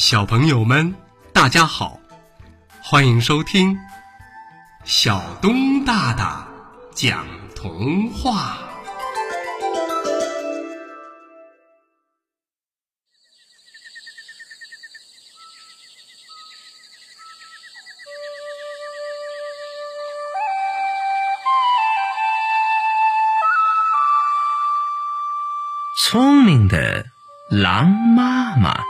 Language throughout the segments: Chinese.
小朋友们，大家好，欢迎收听小东大大讲童话。聪明的狼妈妈。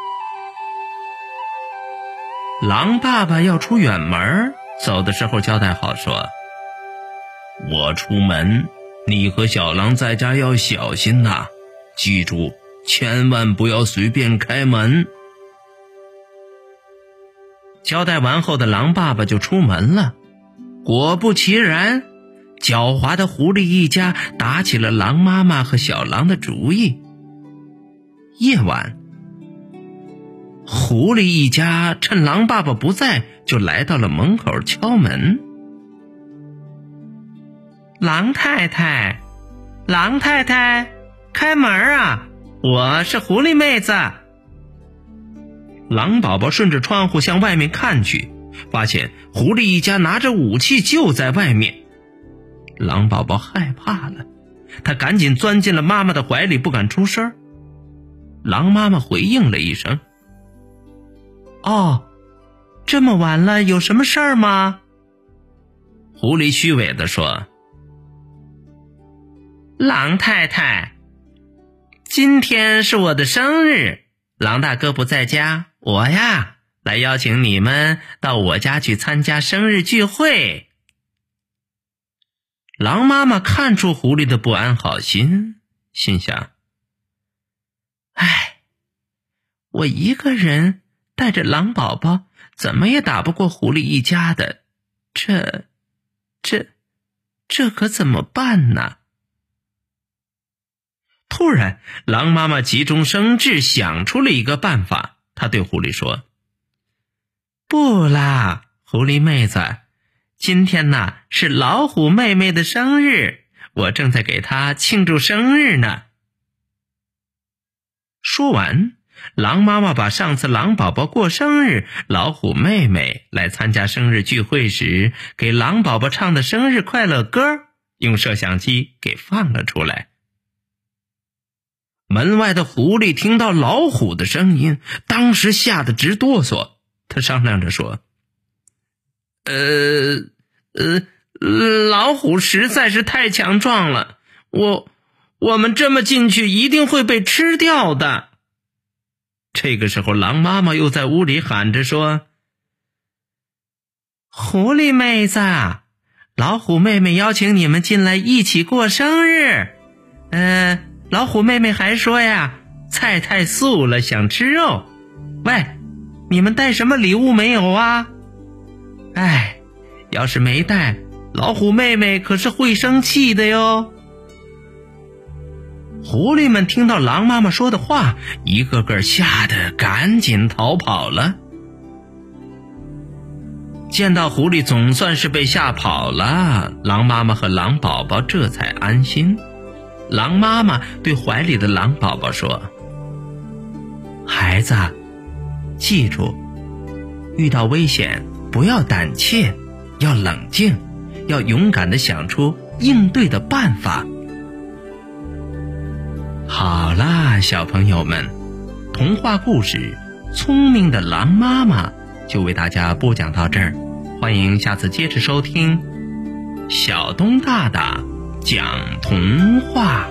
狼爸爸要出远门，走的时候交代好说：“我出门，你和小狼在家要小心呐，记住，千万不要随便开门。”交代完后的狼爸爸就出门了。果不其然，狡猾的狐狸一家打起了狼妈妈和小狼的主意。夜晚。狐狸一家趁狼爸爸不在，就来到了门口敲门。狼太太，狼太太，开门啊！我是狐狸妹子。狼宝宝顺着窗户向外面看去，发现狐狸一家拿着武器就在外面。狼宝宝害怕了，他赶紧钻进了妈妈的怀里，不敢出声。狼妈妈回应了一声。哦，这么晚了，有什么事儿吗？狐狸虚伪的说：“狼太太，今天是我的生日，狼大哥不在家，我呀来邀请你们到我家去参加生日聚会。”狼妈妈看出狐狸的不安好心，心想：“唉，我一个人。”带着狼宝宝，怎么也打不过狐狸一家的，这、这、这可怎么办呢？突然，狼妈妈急中生智，想出了一个办法。她对狐狸说：“不啦，狐狸妹子，今天呐是老虎妹妹的生日，我正在给她庆祝生日呢。”说完。狼妈妈把上次狼宝宝过生日，老虎妹妹来参加生日聚会时给狼宝宝唱的生日快乐歌，用摄像机给放了出来。门外的狐狸听到老虎的声音，当时吓得直哆嗦。他商量着说：“呃呃，老虎实在是太强壮了，我我们这么进去一定会被吃掉的。”这个时候，狼妈妈又在屋里喊着说：“狐狸妹子，老虎妹妹邀请你们进来一起过生日。嗯，老虎妹妹还说呀，菜太素了，想吃肉。喂，你们带什么礼物没有啊？哎，要是没带，老虎妹妹可是会生气的哟。”狐狸们听到狼妈妈说的话，一个个吓得赶紧逃跑了。见到狐狸总算是被吓跑了，狼妈妈和狼宝宝这才安心。狼妈妈对怀里的狼宝宝说：“孩子，记住，遇到危险不要胆怯，要冷静，要勇敢的想出应对的办法。”好啦，小朋友们，童话故事《聪明的狼妈妈》就为大家播讲到这儿，欢迎下次接着收听小东大大讲童话。